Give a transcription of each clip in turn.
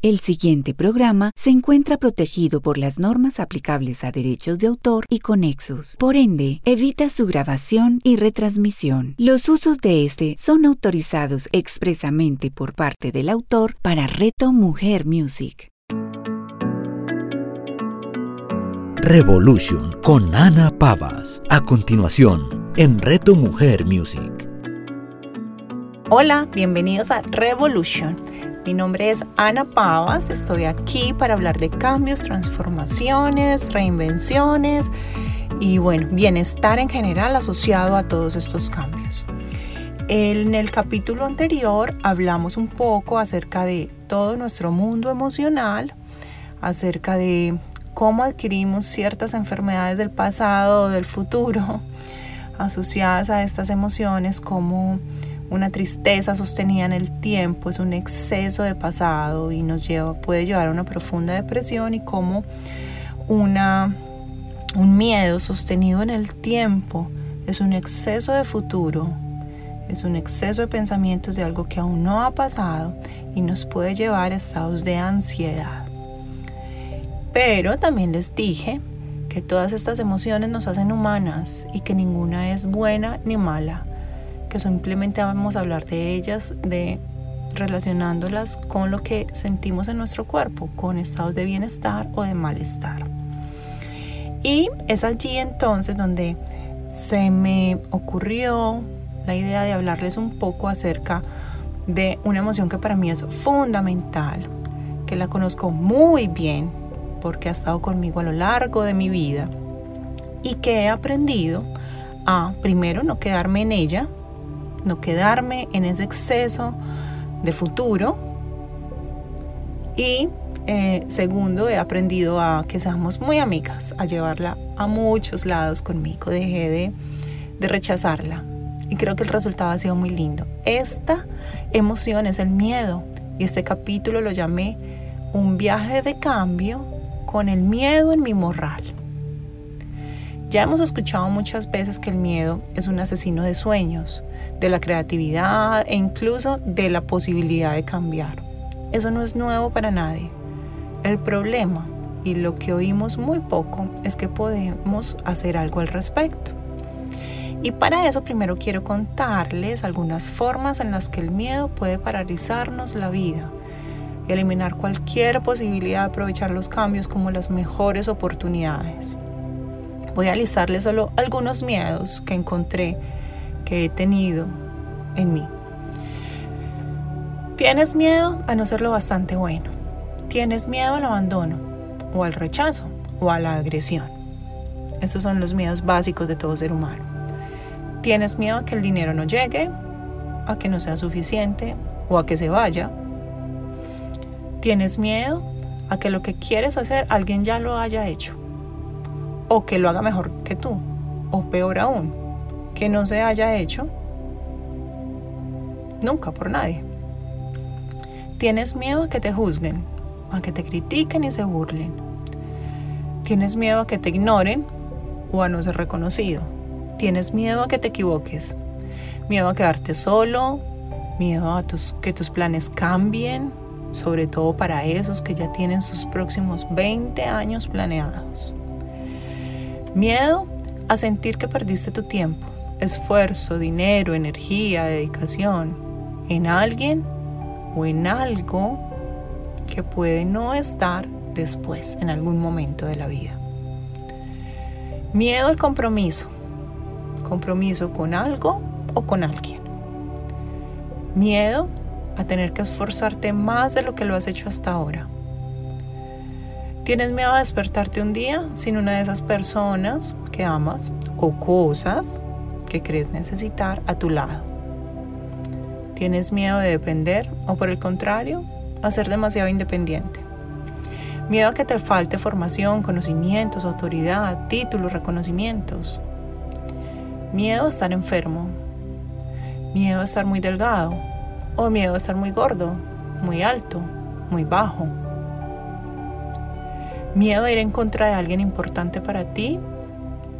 El siguiente programa se encuentra protegido por las normas aplicables a derechos de autor y conexos. Por ende, evita su grabación y retransmisión. Los usos de este son autorizados expresamente por parte del autor para Reto Mujer Music. Revolution con Ana Pavas. A continuación, en Reto Mujer Music. Hola, bienvenidos a Revolution. Mi nombre es Ana Pavas, estoy aquí para hablar de cambios, transformaciones, reinvenciones y bueno, bienestar en general asociado a todos estos cambios. En el capítulo anterior hablamos un poco acerca de todo nuestro mundo emocional, acerca de cómo adquirimos ciertas enfermedades del pasado o del futuro asociadas a estas emociones, como una tristeza sostenida en el tiempo es un exceso de pasado y nos lleva, puede llevar a una profunda depresión y como una, un miedo sostenido en el tiempo es un exceso de futuro, es un exceso de pensamientos de algo que aún no ha pasado y nos puede llevar a estados de ansiedad. Pero también les dije que todas estas emociones nos hacen humanas y que ninguna es buena ni mala que simplemente vamos a hablar de ellas, de relacionándolas con lo que sentimos en nuestro cuerpo, con estados de bienestar o de malestar. Y es allí entonces donde se me ocurrió la idea de hablarles un poco acerca de una emoción que para mí es fundamental, que la conozco muy bien porque ha estado conmigo a lo largo de mi vida y que he aprendido a primero no quedarme en ella, no quedarme en ese exceso de futuro. Y eh, segundo, he aprendido a que seamos muy amigas, a llevarla a muchos lados conmigo. Dejé de, de rechazarla. Y creo que el resultado ha sido muy lindo. Esta emoción es el miedo. Y este capítulo lo llamé un viaje de cambio con el miedo en mi morral. Ya hemos escuchado muchas veces que el miedo es un asesino de sueños, de la creatividad e incluso de la posibilidad de cambiar. Eso no es nuevo para nadie. El problema y lo que oímos muy poco es que podemos hacer algo al respecto. Y para eso primero quiero contarles algunas formas en las que el miedo puede paralizarnos la vida y eliminar cualquier posibilidad de aprovechar los cambios como las mejores oportunidades. Voy a listarles solo algunos miedos que encontré que he tenido en mí. Tienes miedo a no ser lo bastante bueno. Tienes miedo al abandono o al rechazo o a la agresión. Estos son los miedos básicos de todo ser humano. Tienes miedo a que el dinero no llegue, a que no sea suficiente o a que se vaya. Tienes miedo a que lo que quieres hacer alguien ya lo haya hecho o que lo haga mejor que tú o peor aún, que no se haya hecho nunca por nadie. Tienes miedo a que te juzguen, a que te critiquen y se burlen. Tienes miedo a que te ignoren o a no ser reconocido. Tienes miedo a que te equivoques, miedo a quedarte solo, miedo a que tus planes cambien, sobre todo para esos que ya tienen sus próximos 20 años planeados. Miedo a sentir que perdiste tu tiempo, esfuerzo, dinero, energía, dedicación en alguien o en algo que puede no estar después, en algún momento de la vida. Miedo al compromiso. Compromiso con algo o con alguien. Miedo a tener que esforzarte más de lo que lo has hecho hasta ahora. ¿Tienes miedo a despertarte un día sin una de esas personas que amas o cosas que crees necesitar a tu lado? ¿Tienes miedo de depender o por el contrario, a ser demasiado independiente? Miedo a que te falte formación, conocimientos, autoridad, títulos, reconocimientos. Miedo a estar enfermo. Miedo a estar muy delgado. O miedo a estar muy gordo, muy alto, muy bajo. Miedo a ir en contra de alguien importante para ti,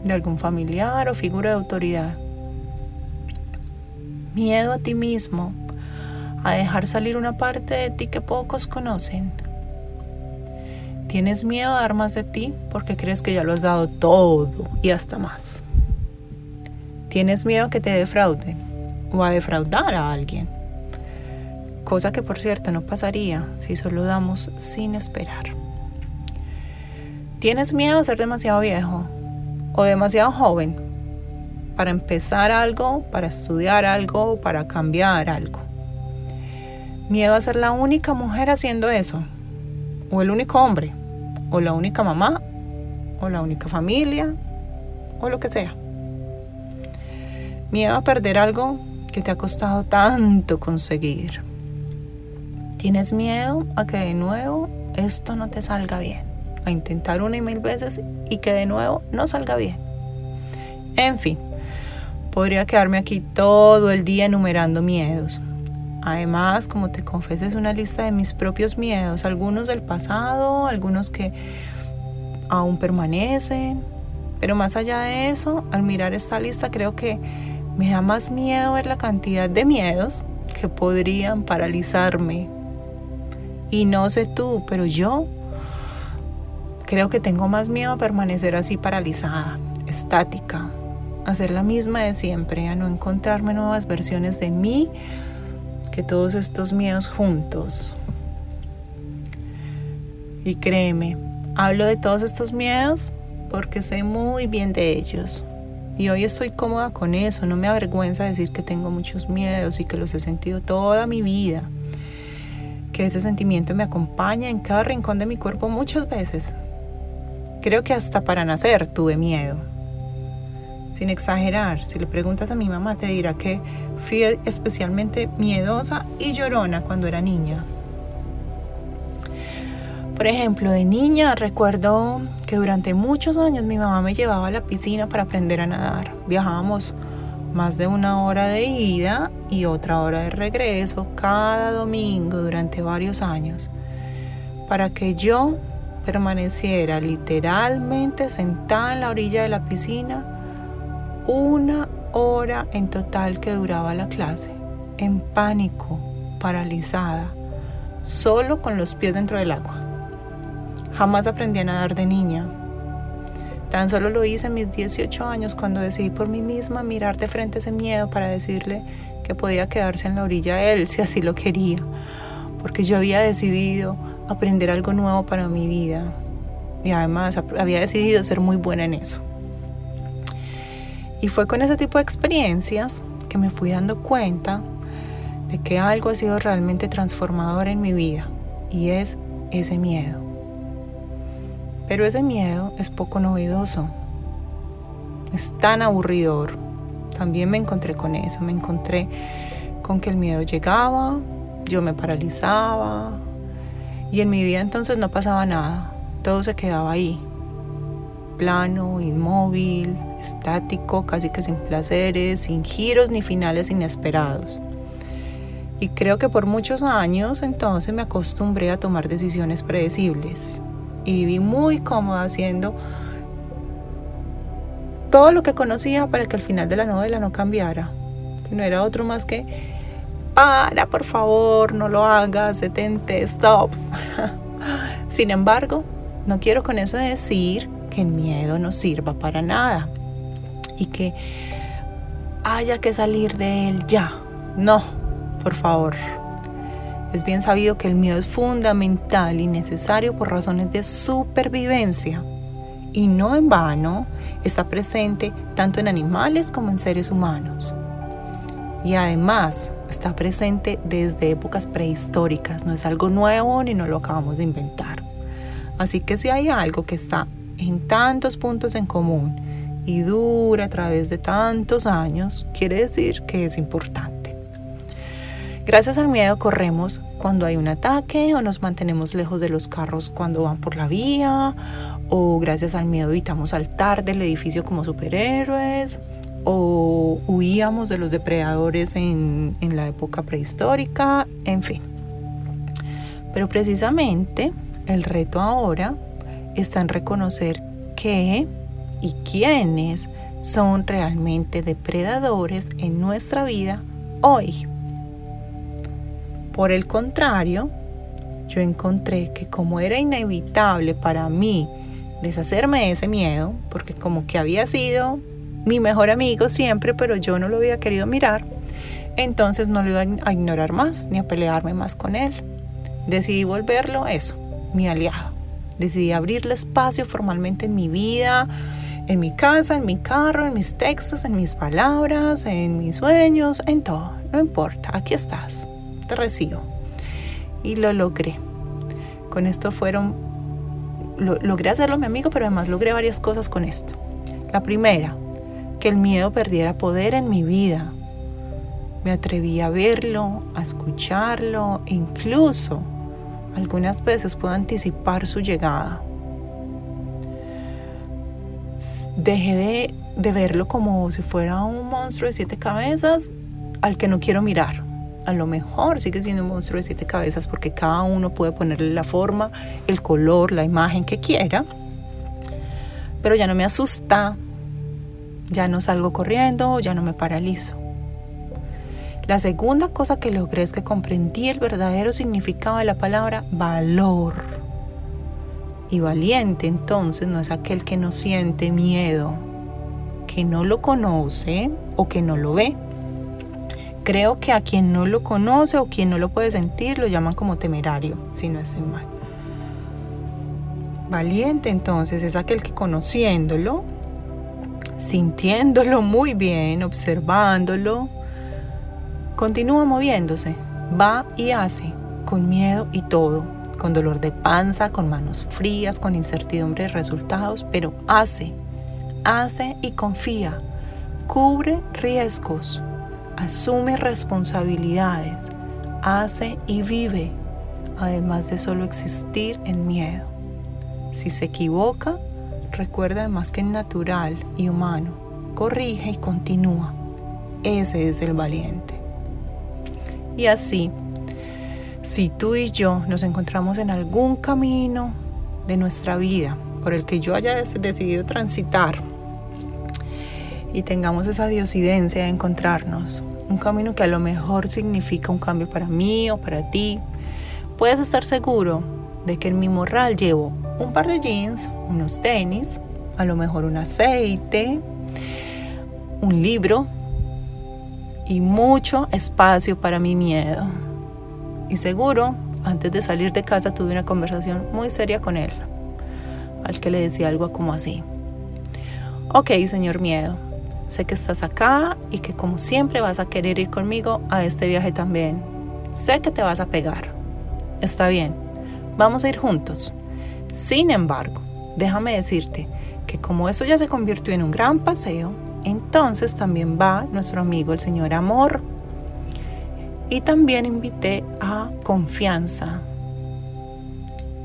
de algún familiar o figura de autoridad. Miedo a ti mismo, a dejar salir una parte de ti que pocos conocen, Tienes miedo a dar más de ti porque crees que ya lo has dado todo y hasta más. Tienes miedo a que te defrauden o a defraudar a alguien. Cosa que por cierto no pasaría si solo damos sin esperar. Tienes miedo a ser demasiado viejo o demasiado joven para empezar algo, para estudiar algo, para cambiar algo. Miedo a ser la única mujer haciendo eso, o el único hombre, o la única mamá, o la única familia, o lo que sea. Miedo a perder algo que te ha costado tanto conseguir. Tienes miedo a que de nuevo esto no te salga bien, a intentar una y mil veces y que de nuevo no salga bien. En fin, Podría quedarme aquí todo el día enumerando miedos. Además, como te confesé, es una lista de mis propios miedos, algunos del pasado, algunos que aún permanecen. Pero más allá de eso, al mirar esta lista creo que me da más miedo ver la cantidad de miedos que podrían paralizarme. Y no sé tú, pero yo creo que tengo más miedo a permanecer así paralizada, estática, hacer la misma de siempre, a no encontrarme nuevas versiones de mí que todos estos miedos juntos. Y créeme, hablo de todos estos miedos porque sé muy bien de ellos. Y hoy estoy cómoda con eso, no me avergüenza decir que tengo muchos miedos y que los he sentido toda mi vida. Que ese sentimiento me acompaña en cada rincón de mi cuerpo muchas veces. Creo que hasta para nacer tuve miedo sin exagerar. Si le preguntas a mi mamá, te dirá que fui especialmente miedosa y llorona cuando era niña. Por ejemplo, de niña recuerdo que durante muchos años mi mamá me llevaba a la piscina para aprender a nadar. Viajábamos más de una hora de ida y otra hora de regreso cada domingo durante varios años para que yo permaneciera literalmente sentada en la orilla de la piscina una hora en total que duraba la clase, en pánico, paralizada, solo con los pies dentro del agua. Jamás aprendí a nadar de niña. Tan solo lo hice a mis 18 años cuando decidí por mí misma mirar de frente ese miedo para decirle que podía quedarse en la orilla él si así lo quería, porque yo había decidido aprender algo nuevo para mi vida y además había decidido ser muy buena en eso. Y fue con ese tipo de experiencias que me fui dando cuenta de que algo ha sido realmente transformador en mi vida y es ese miedo. Pero ese miedo es poco novedoso, es tan aburridor. También me encontré con eso, me encontré con que el miedo llegaba, yo me paralizaba y en mi vida entonces no pasaba nada, todo se quedaba ahí, plano, inmóvil, estático, casi que sin placeres, sin giros ni finales inesperados. Y creo que por muchos años entonces me acostumbré a tomar decisiones predecibles. Y viví muy cómoda haciendo todo lo que conocía para que al final de la novela no cambiara, que no era otro más que para, por favor, no lo hagas, detente, stop. Sin embargo, no quiero con eso decir que el miedo no sirva para nada y que haya que salir de él ya. No, por favor. Es bien sabido que el miedo es fundamental y necesario por razones de supervivencia. Y no en vano está presente tanto en animales como en seres humanos. Y además está presente desde épocas prehistóricas. No es algo nuevo ni no lo acabamos de inventar. Así que si hay algo que está en tantos puntos en común y dura a través de tantos años, quiere decir que es importante. Gracias al miedo corremos cuando hay un ataque o nos mantenemos lejos de los carros cuando van por la vía o gracias al miedo evitamos saltar del edificio como superhéroes o huíamos de los depredadores en, en la época prehistórica, en fin. Pero precisamente el reto ahora está en reconocer que y quiénes son realmente depredadores en nuestra vida hoy. Por el contrario, yo encontré que como era inevitable para mí deshacerme de ese miedo, porque como que había sido mi mejor amigo siempre, pero yo no lo había querido mirar, entonces no lo iba a ignorar más ni a pelearme más con él. Decidí volverlo eso, mi aliado. Decidí abrirle espacio formalmente en mi vida, en mi casa, en mi carro, en mis textos, en mis palabras, en mis sueños, en todo. No importa, aquí estás, te recibo. Y lo logré. Con esto fueron, logré hacerlo mi amigo, pero además logré varias cosas con esto. La primera, que el miedo perdiera poder en mi vida. Me atreví a verlo, a escucharlo, incluso algunas veces puedo anticipar su llegada. Dejé de, verlo como si fuera un monstruo de siete cabezas al que no quiero mirar. A lo mejor sigue siendo un monstruo de siete cabezas porque cada uno puede ponerle la forma, el color, la imagen que quiera. Pero ya no me asusta, ya no salgo corriendo, ya no me paralizo. La segunda cosa que logré es que comprendí el verdadero significado de la palabra valor. Y valiente entonces no es aquel que no siente miedo, que no lo conoce o que no lo ve. Creo que a quien no lo conoce o quien no lo puede sentir lo llaman como temerario, si no estoy mal. Valiente entonces es aquel que conociéndolo, sintiéndolo muy bien, observándolo, Continúa moviéndose, va y hace, con miedo y todo, con dolor de panza, con manos frías, con incertidumbre de resultados, pero hace, hace y confía, cubre riesgos, asume responsabilidades, hace y vive, además de solo existir en miedo. Si se equivoca, recuerda además que natural y humano, corrige y continúa. Ese es el valiente. Y así, si tú y yo nos encontramos en algún camino de nuestra vida por el que yo haya decidido transitar y tengamos esa diosidencia de encontrarnos, un camino que a lo mejor significa un cambio para mí o para ti, puedes estar seguro de que en mi morral llevo un par de jeans, unos tenis, a lo mejor un aceite, un libro, y mucho espacio para mi miedo. Y seguro, antes de salir de casa tuve una conversación muy seria con él, al que le decía algo como así. Ok, señor miedo, sé que estás acá y que como siempre vas a querer ir conmigo a este viaje también. Sé que te vas a pegar. Está bien, vamos a ir juntos. Sin embargo, déjame decirte que como esto ya se convirtió en un gran paseo, entonces también va nuestro amigo el Señor Amor. Y también invité a confianza.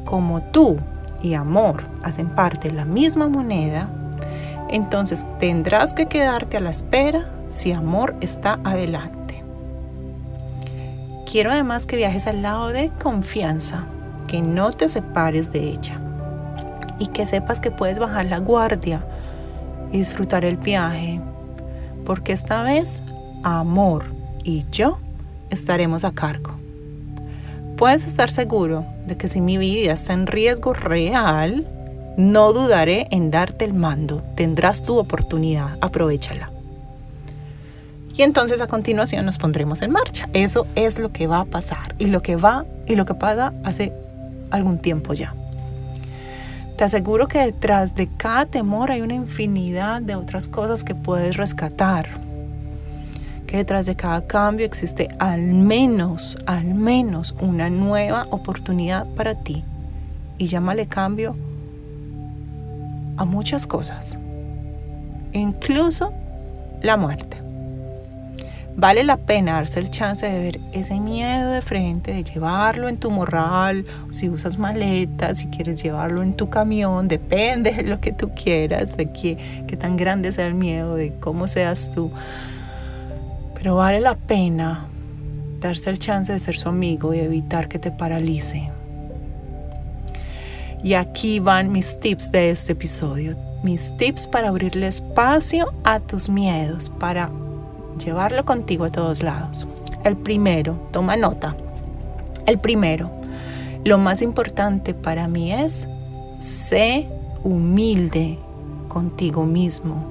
Como tú y amor hacen parte de la misma moneda, entonces tendrás que quedarte a la espera si amor está adelante. Quiero además que viajes al lado de confianza, que no te separes de ella y que sepas que puedes bajar la guardia disfrutar el viaje, porque esta vez amor y yo estaremos a cargo. Puedes estar seguro de que si mi vida está en riesgo real, no dudaré en darte el mando. Tendrás tu oportunidad, aprovechala. Y entonces a continuación nos pondremos en marcha. Eso es lo que va a pasar y lo que va y lo que pasa hace algún tiempo ya. Te aseguro que detrás de cada temor hay una infinidad de otras cosas que puedes rescatar. Que detrás de cada cambio existe al menos, al menos una nueva oportunidad para ti. Y llámale cambio a muchas cosas. Incluso la muerte. Vale la pena darse el chance de ver ese miedo de frente, de llevarlo en tu morral, si usas maletas, si quieres llevarlo en tu camión, depende de lo que tú quieras, de qué, qué tan grande sea el miedo, de cómo seas tú. Pero vale la pena darse el chance de ser su amigo y evitar que te paralice. Y aquí van mis tips de este episodio. Mis tips para abrirle espacio a tus miedos, para llevarlo contigo a todos lados. El primero, toma nota. El primero, Lo más importante para mí es, sé humilde contigo mismo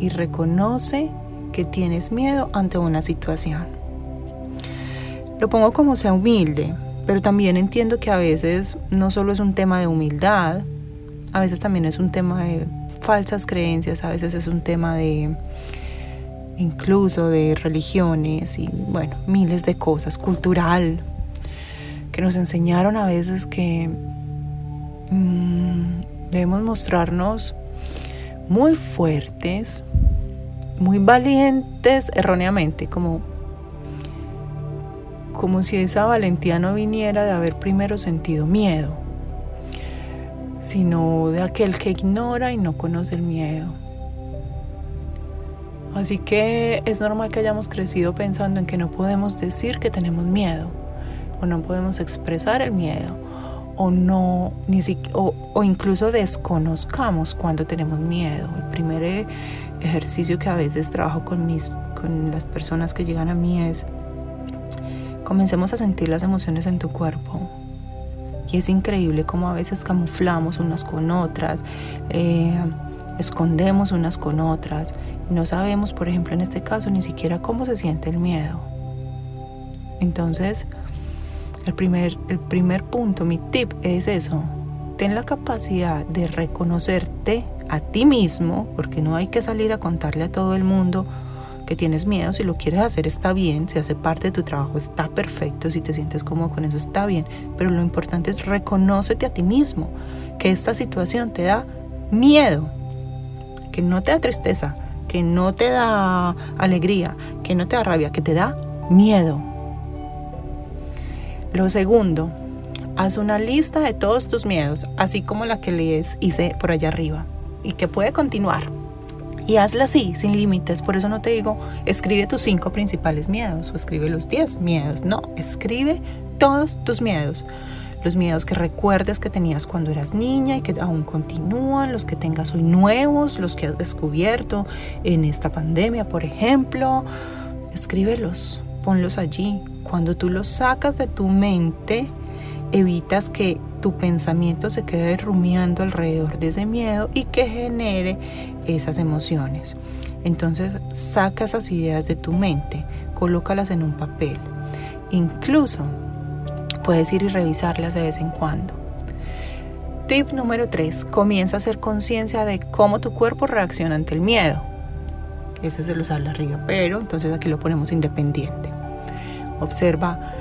y reconoce que tienes miedo ante una situación. Lo pongo como sea humilde, pero también entiendo que a veces no solo es un tema de humildad, a veces también es un tema de falsas creencias, a veces es un tema de incluso de religiones y bueno, miles de cosas, cultural, que nos enseñaron a veces que mm, debemos mostrarnos muy fuertes, muy valientes erróneamente, como, como si esa valentía no viniera de haber primero sentido miedo, sino de aquel que ignora y no conoce el miedo. Así que es normal que hayamos crecido pensando en que no podemos decir que tenemos miedo o no podemos expresar el miedo o no ni o, o incluso desconozcamos cuando tenemos miedo. El primer eh, ejercicio que a veces trabajo con mis con las personas que llegan a mí es comencemos a sentir las emociones en tu cuerpo. Y es increíble cómo a veces camuflamos unas con otras, eh, escondemos unas con otras no sabemos, por ejemplo, en este caso, ni siquiera cómo se siente el miedo. Entonces, el primer, el primer punto, mi tip es eso. Ten la capacidad de reconocerte a ti mismo, porque no hay que salir a contarle a todo el mundo que tienes miedo. Si lo quieres hacer está bien, si hace parte de tu trabajo está perfecto, si te sientes cómodo con eso está bien. Pero lo importante es reconócete a ti mismo, que esta situación te da miedo, que no te da tristeza, que no te da alegría, que no te da rabia, que te da miedo. Lo segundo, haz una lista de todos tus miedos, así como la que les hice por allá arriba, y que puede continuar. Y hazla así, sin límites. Por eso no te digo, escribe tus cinco principales miedos o escribe los diez miedos. No, escribe todos tus miedos los miedos que recuerdes que tenías cuando eras niña y que aún continúan, los que tengas hoy nuevos, los que has descubierto en esta pandemia, por ejemplo. Escríbelos, ponlos allí. Cuando tú los sacas de tu mente, evitas que tu pensamiento se quede rumiando alrededor de ese miedo y que genere esas emociones. Entonces saca esas ideas de tu mente, colócalas en un papel. Incluso puedes ir y revisarlas de vez en cuando. Tip número 3. Comienza a hacer conciencia de cómo tu cuerpo reacciona ante el miedo. Ese se los habla arriba, pero entonces aquí lo ponemos independiente. Observa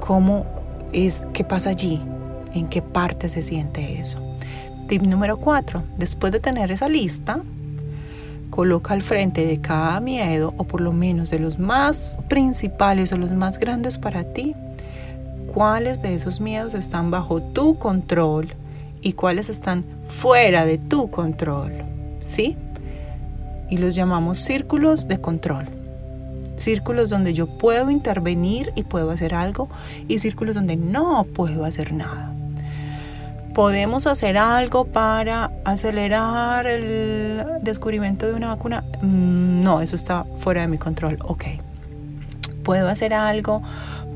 cómo es, qué pasa allí, en qué parte se siente eso. Tip número 4. Después de tener esa lista, coloca al frente de cada miedo, o por lo menos de los más principales o los más grandes para ti, cuáles de esos miedos están bajo tu control y cuáles están fuera de tu control. ¿Sí? Y los llamamos círculos de control. Círculos donde yo puedo intervenir y puedo hacer algo y círculos donde no puedo hacer nada. ¿Podemos hacer algo para acelerar el descubrimiento de una vacuna? Mm, no, eso está fuera de mi control. Ok. ¿Puedo hacer algo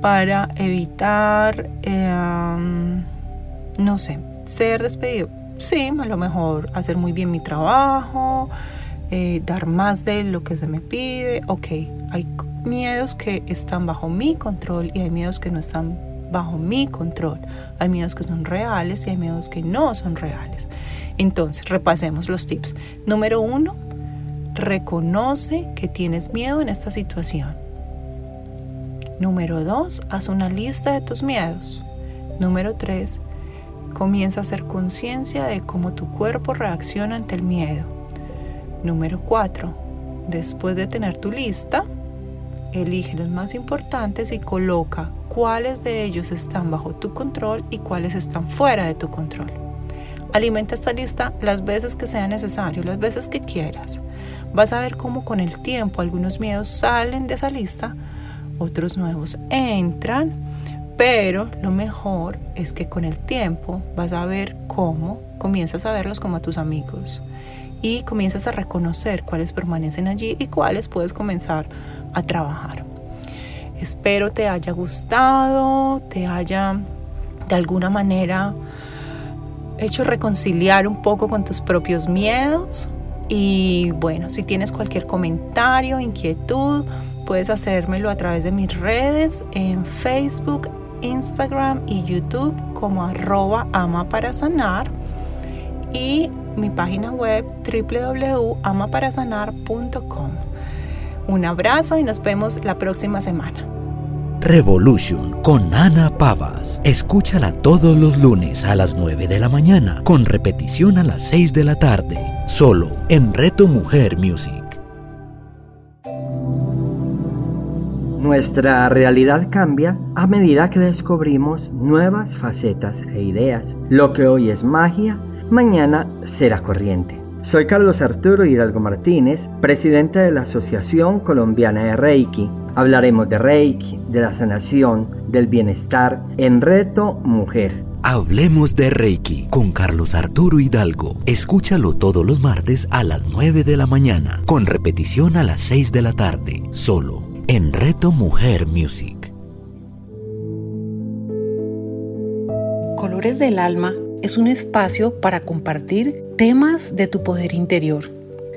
para evitar, em, no sé, ser despedido. Sí, a lo mejor hacer muy bien mi trabajo, eh, dar más de lo que se me pide. Ok, hay miedos que están bajo mi control y hay miedos que no están bajo mi control. Hay miedos que son reales y hay miedos que no son reales. Entonces, repasemos los tips. Número uno, reconoce que tienes miedo en esta situación. Número 2, haz una lista de tus miedos. Número 3, comienza a hacer conciencia de cómo tu cuerpo reacciona ante el miedo. Número 4, después de tener tu lista, elige los más importantes y coloca cuáles de ellos están bajo tu control y cuáles están fuera de tu control. Alimenta esta lista las veces que sea necesario, las veces que quieras. Vas a ver cómo con el tiempo algunos miedos salen de esa lista otros nuevos entran, pero lo mejor es que con el tiempo vas a ver cómo comienzas a verlos como a tus amigos y comienzas a reconocer cuáles permanecen allí y cuáles puedes comenzar a trabajar. Espero te haya gustado, te haya de alguna manera hecho reconciliar un poco con tus propios miedos. Y bueno, si tienes cualquier comentario, inquietud, puedes hacérmelo a través de mis redes en Facebook, Instagram y YouTube como arroba ama para sanar y mi página web www.amaparasanar.com. Un abrazo y nos vemos la próxima semana. Revolution con Ana Pavas. Escúchala todos los lunes a las 9 de la mañana, con repetición a las 6 de la tarde, solo en Reto Mujer Music. Nuestra realidad cambia a medida que descubrimos nuevas facetas e ideas. Lo que hoy es magia, mañana será corriente. Soy Carlos Arturo Hidalgo Martínez, presidente de la Asociación Colombiana de Reiki. Hablaremos de Reiki, de la sanación, del bienestar en Reto Mujer. Hablemos de Reiki con Carlos Arturo Hidalgo. Escúchalo todos los martes a las 9 de la mañana, con repetición a las 6 de la tarde, solo en Reto Mujer Music. Colores del Alma es un espacio para compartir temas de tu poder interior.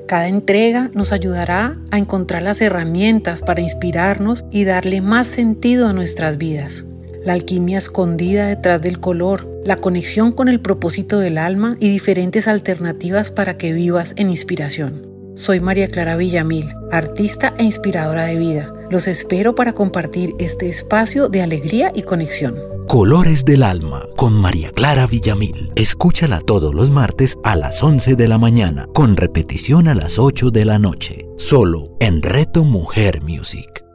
Cada entrega nos ayudará a encontrar las herramientas para inspirarnos y darle más sentido a nuestras vidas. La alquimia escondida detrás del color, la conexión con el propósito del alma y diferentes alternativas para que vivas en inspiración. Soy María Clara Villamil, artista e inspiradora de vida. Los espero para compartir este espacio de alegría y conexión. Colores del Alma con María Clara Villamil. Escúchala todos los martes a las 11 de la mañana, con repetición a las 8 de la noche, solo en Reto Mujer Music.